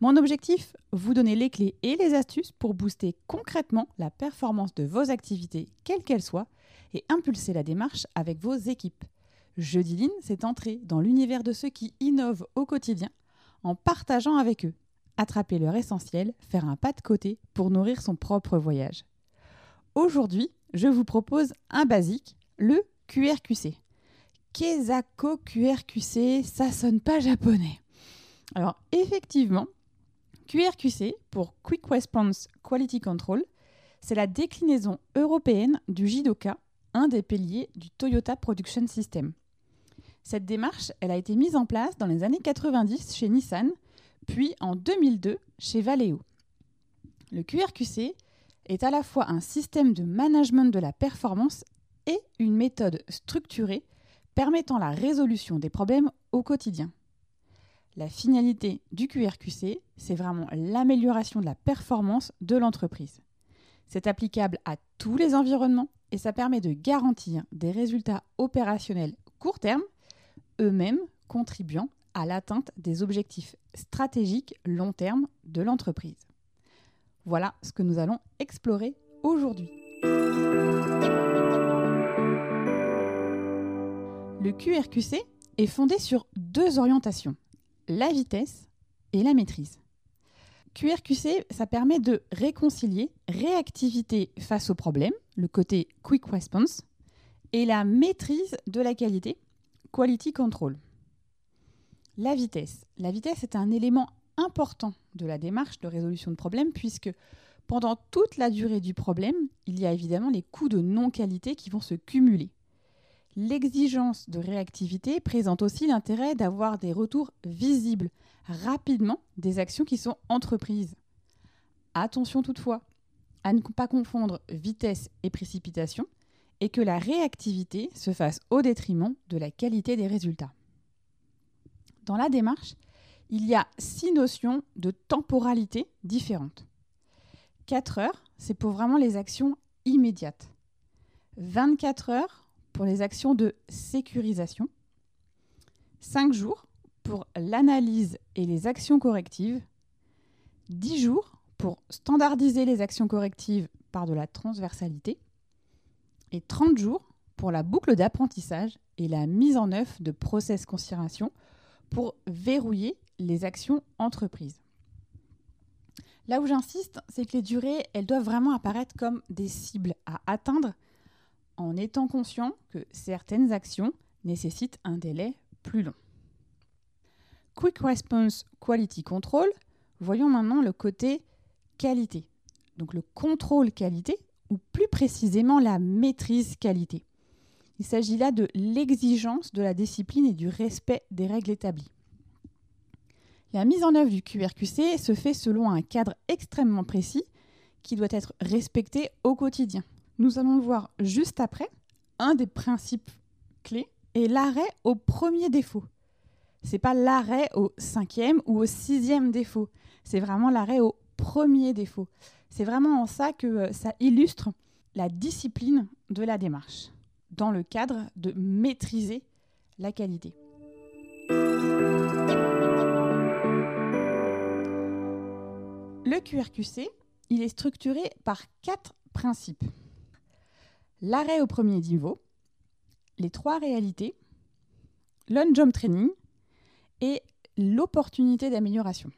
Mon objectif, vous donner les clés et les astuces pour booster concrètement la performance de vos activités, quelles qu'elles soient, et impulser la démarche avec vos équipes. Jeudi Line, c'est entrer dans l'univers de ceux qui innovent au quotidien en partageant avec eux, attraper leur essentiel, faire un pas de côté pour nourrir son propre voyage. Aujourd'hui, je vous propose un basique, le QRQC. Kezako QRQC, ça sonne pas japonais. Alors effectivement, QRQC, pour Quick Response Quality Control, c'est la déclinaison européenne du JIDOKA, un des piliers du Toyota Production System. Cette démarche, a été mise en place dans les années 90 chez Nissan, puis en 2002 chez Valeo. Le QRQC est à la fois un système de management de la performance et une méthode structurée permettant la résolution des problèmes au quotidien. La finalité du QRQC, c'est vraiment l'amélioration de la performance de l'entreprise. C'est applicable à tous les environnements et ça permet de garantir des résultats opérationnels court terme, eux-mêmes contribuant à l'atteinte des objectifs stratégiques long terme de l'entreprise. Voilà ce que nous allons explorer aujourd'hui. Le QRQC est fondé sur deux orientations la vitesse et la maîtrise. QRQC, ça permet de réconcilier réactivité face au problème, le côté quick response, et la maîtrise de la qualité, quality control. La vitesse. La vitesse est un élément important de la démarche de résolution de problème puisque pendant toute la durée du problème, il y a évidemment les coûts de non-qualité qui vont se cumuler. L'exigence de réactivité présente aussi l'intérêt d'avoir des retours visibles rapidement des actions qui sont entreprises. Attention toutefois à ne pas confondre vitesse et précipitation et que la réactivité se fasse au détriment de la qualité des résultats. Dans la démarche, il y a six notions de temporalité différentes. 4 heures, c'est pour vraiment les actions immédiates. 24 heures pour les actions de sécurisation, 5 jours pour l'analyse et les actions correctives, 10 jours pour standardiser les actions correctives par de la transversalité, et 30 jours pour la boucle d'apprentissage et la mise en œuvre de process considération pour verrouiller les actions entreprises. Là où j'insiste, c'est que les durées, elles doivent vraiment apparaître comme des cibles à atteindre en étant conscient que certaines actions nécessitent un délai plus long. Quick Response Quality Control, voyons maintenant le côté qualité. Donc le contrôle qualité, ou plus précisément la maîtrise qualité. Il s'agit là de l'exigence de la discipline et du respect des règles établies. La mise en œuvre du QRQC se fait selon un cadre extrêmement précis qui doit être respecté au quotidien. Nous allons le voir juste après. Un des principes clés est l'arrêt au premier défaut. C'est pas l'arrêt au cinquième ou au sixième défaut. C'est vraiment l'arrêt au premier défaut. C'est vraiment en ça que euh, ça illustre la discipline de la démarche, dans le cadre de maîtriser la qualité. Le QRQC, il est structuré par quatre principes l'arrêt au premier niveau, les trois réalités, l'on-job training et l'opportunité d'amélioration.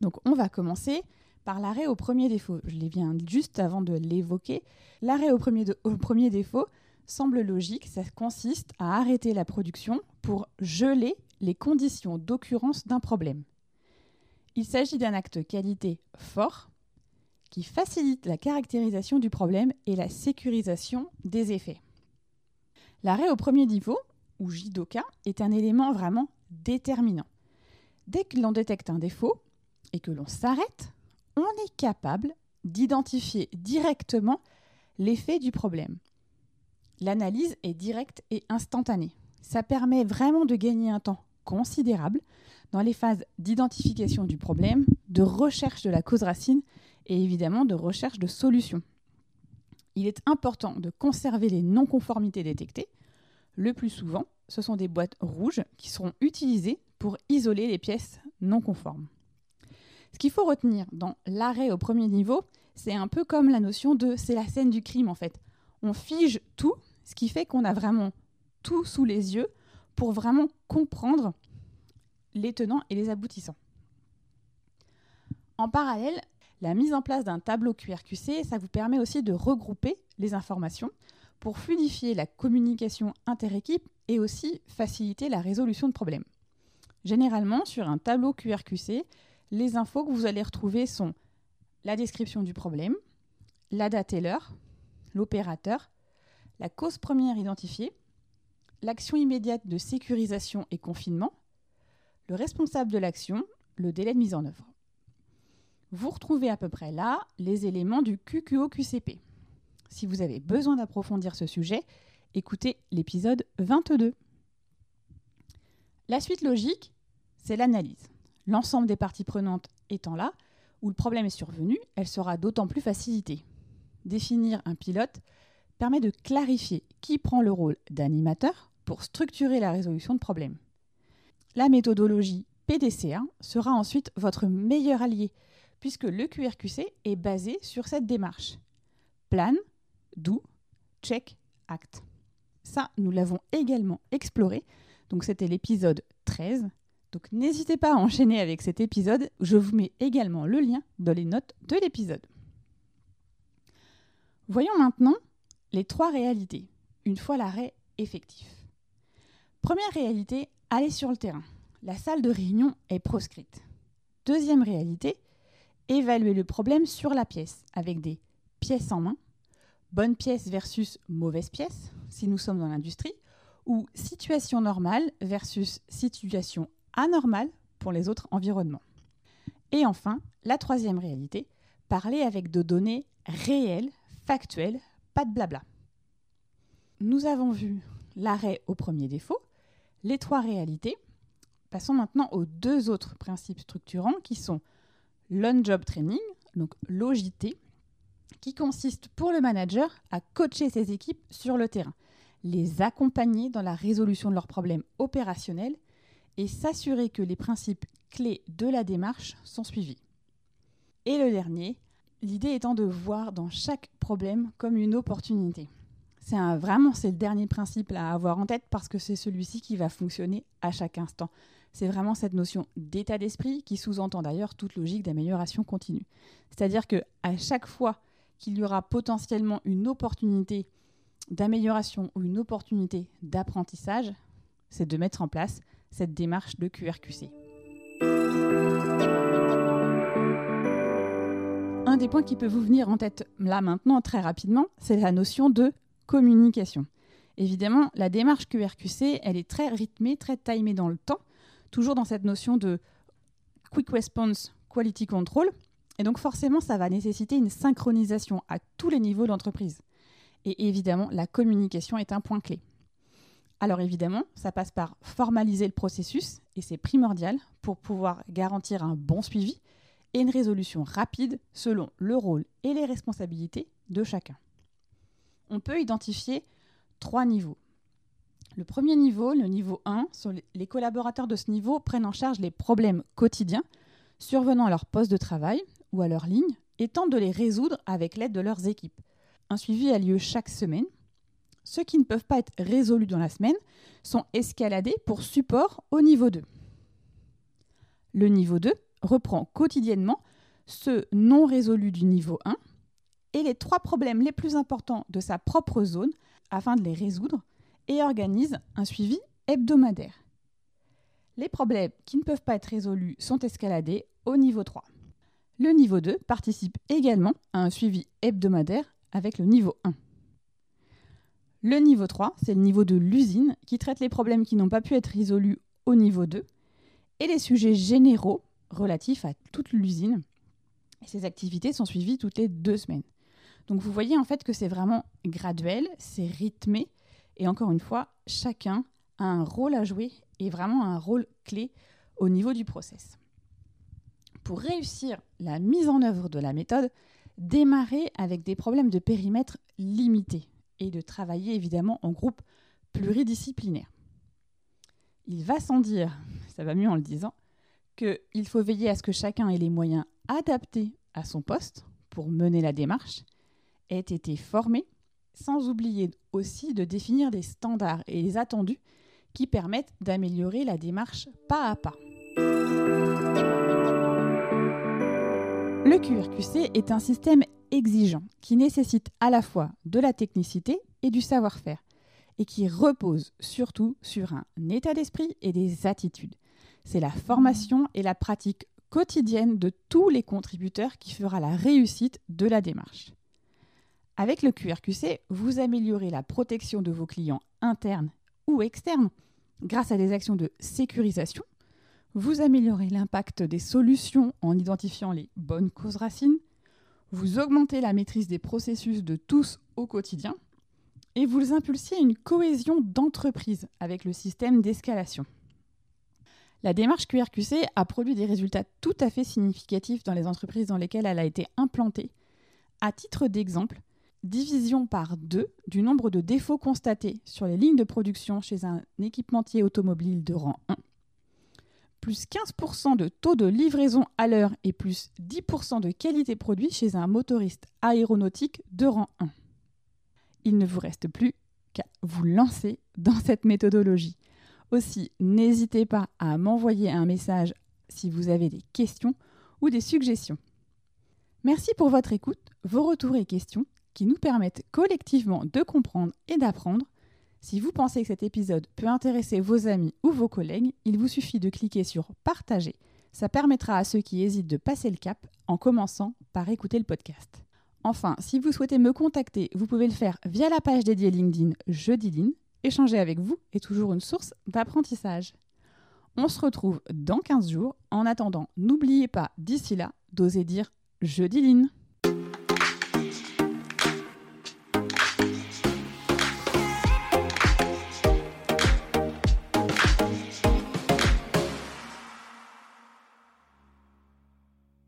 Donc on va commencer par l'arrêt au premier défaut. Je les viens juste avant de l'évoquer. L'arrêt au au premier défaut semble logique, ça consiste à arrêter la production pour geler les conditions d'occurrence d'un problème. Il s'agit d'un acte qualité fort qui facilite la caractérisation du problème et la sécurisation des effets. L'arrêt au premier niveau, ou JIDOKA, est un élément vraiment déterminant. Dès que l'on détecte un défaut, et que l'on s'arrête, on est capable d'identifier directement l'effet du problème. L'analyse est directe et instantanée. Ça permet vraiment de gagner un temps considérable dans les phases d'identification du problème, de recherche de la cause racine et évidemment de recherche de solutions. Il est important de conserver les non-conformités détectées. Le plus souvent, ce sont des boîtes rouges qui seront utilisées pour isoler les pièces non conformes. Ce qu'il faut retenir dans l'arrêt au premier niveau, c'est un peu comme la notion de c'est la scène du crime en fait. On fige tout, ce qui fait qu'on a vraiment tout sous les yeux pour vraiment comprendre les tenants et les aboutissants. En parallèle, la mise en place d'un tableau QRQC, ça vous permet aussi de regrouper les informations pour fluidifier la communication inter-équipe et aussi faciliter la résolution de problèmes. Généralement, sur un tableau QRQC, les infos que vous allez retrouver sont la description du problème, la date et l'heure, l'opérateur, la cause première identifiée, l'action immédiate de sécurisation et confinement, le responsable de l'action, le délai de mise en œuvre. Vous retrouvez à peu près là les éléments du QQO-QCP. Si vous avez besoin d'approfondir ce sujet, écoutez l'épisode 22. La suite logique, c'est l'analyse. L'ensemble des parties prenantes étant là, où le problème est survenu, elle sera d'autant plus facilitée. Définir un pilote permet de clarifier qui prend le rôle d'animateur pour structurer la résolution de problèmes. La méthodologie PDCA sera ensuite votre meilleur allié, puisque le QRQC est basé sur cette démarche. Plan, do, check, act. Ça, nous l'avons également exploré, donc c'était l'épisode 13. Donc n'hésitez pas à enchaîner avec cet épisode, je vous mets également le lien dans les notes de l'épisode. Voyons maintenant les trois réalités, une fois l'arrêt effectif. Première réalité, aller sur le terrain. La salle de réunion est proscrite. Deuxième réalité, évaluer le problème sur la pièce avec des pièces en main, bonne pièce versus mauvaise pièce, si nous sommes dans l'industrie, ou situation normale versus situation anormale pour les autres environnements. Et enfin, la troisième réalité, parler avec de données réelles, factuelles, pas de blabla. Nous avons vu l'arrêt au premier défaut, les trois réalités. Passons maintenant aux deux autres principes structurants qui sont l'on-job training, donc l'OJT, qui consiste pour le manager à coacher ses équipes sur le terrain, les accompagner dans la résolution de leurs problèmes opérationnels et s'assurer que les principes clés de la démarche sont suivis. Et le dernier, l'idée étant de voir dans chaque problème comme une opportunité. C'est vraiment c'est le dernier principe à avoir en tête parce que c'est celui-ci qui va fonctionner à chaque instant. C'est vraiment cette notion d'état d'esprit qui sous-entend d'ailleurs toute logique d'amélioration continue. C'est-à-dire que à chaque fois qu'il y aura potentiellement une opportunité d'amélioration ou une opportunité d'apprentissage, c'est de mettre en place cette démarche de QRQC. Un des points qui peut vous venir en tête là maintenant très rapidement, c'est la notion de communication. Évidemment, la démarche QRQC, elle est très rythmée, très timée dans le temps, toujours dans cette notion de quick response quality control. Et donc forcément, ça va nécessiter une synchronisation à tous les niveaux d'entreprise. Et évidemment, la communication est un point clé. Alors évidemment, ça passe par formaliser le processus, et c'est primordial pour pouvoir garantir un bon suivi et une résolution rapide selon le rôle et les responsabilités de chacun on peut identifier trois niveaux. Le premier niveau, le niveau 1, les collaborateurs de ce niveau prennent en charge les problèmes quotidiens survenant à leur poste de travail ou à leur ligne et tentent de les résoudre avec l'aide de leurs équipes. Un suivi a lieu chaque semaine. Ceux qui ne peuvent pas être résolus dans la semaine sont escaladés pour support au niveau 2. Le niveau 2 reprend quotidiennement ceux non résolus du niveau 1 et les trois problèmes les plus importants de sa propre zone afin de les résoudre et organise un suivi hebdomadaire. Les problèmes qui ne peuvent pas être résolus sont escaladés au niveau 3. Le niveau 2 participe également à un suivi hebdomadaire avec le niveau 1. Le niveau 3, c'est le niveau de l'usine qui traite les problèmes qui n'ont pas pu être résolus au niveau 2 et les sujets généraux relatif à toute l'usine. Ces activités sont suivies toutes les deux semaines. Donc vous voyez en fait que c'est vraiment graduel, c'est rythmé, et encore une fois, chacun a un rôle à jouer et vraiment un rôle clé au niveau du process. Pour réussir la mise en œuvre de la méthode, démarrer avec des problèmes de périmètre limités et de travailler évidemment en groupe pluridisciplinaire. Il va sans dire, ça va mieux en le disant, qu'il faut veiller à ce que chacun ait les moyens adaptés à son poste pour mener la démarche, ait été formé, sans oublier aussi de définir des standards et les attendus qui permettent d'améliorer la démarche pas à pas. Le QRQC est un système exigeant qui nécessite à la fois de la technicité et du savoir-faire et qui repose surtout sur un état d'esprit et des attitudes. C'est la formation et la pratique quotidienne de tous les contributeurs qui fera la réussite de la démarche. Avec le QRQC, vous améliorez la protection de vos clients internes ou externes grâce à des actions de sécurisation. Vous améliorez l'impact des solutions en identifiant les bonnes causes racines. Vous augmentez la maîtrise des processus de tous au quotidien. Et vous impulsez une cohésion d'entreprise avec le système d'escalation. La démarche QRQC a produit des résultats tout à fait significatifs dans les entreprises dans lesquelles elle a été implantée. À titre d'exemple, division par deux du nombre de défauts constatés sur les lignes de production chez un équipementier automobile de rang 1, plus 15% de taux de livraison à l'heure et plus 10% de qualité produit chez un motoriste aéronautique de rang 1. Il ne vous reste plus qu'à vous lancer dans cette méthodologie. Aussi, n'hésitez pas à m'envoyer un message si vous avez des questions ou des suggestions. Merci pour votre écoute, vos retours et questions qui nous permettent collectivement de comprendre et d'apprendre. Si vous pensez que cet épisode peut intéresser vos amis ou vos collègues, il vous suffit de cliquer sur Partager. Ça permettra à ceux qui hésitent de passer le cap en commençant par écouter le podcast. Enfin, si vous souhaitez me contacter, vous pouvez le faire via la page dédiée LinkedIn Jeudi Échanger avec vous est toujours une source d'apprentissage. On se retrouve dans 15 jours. En attendant, n'oubliez pas d'ici là d'oser dire Jeudi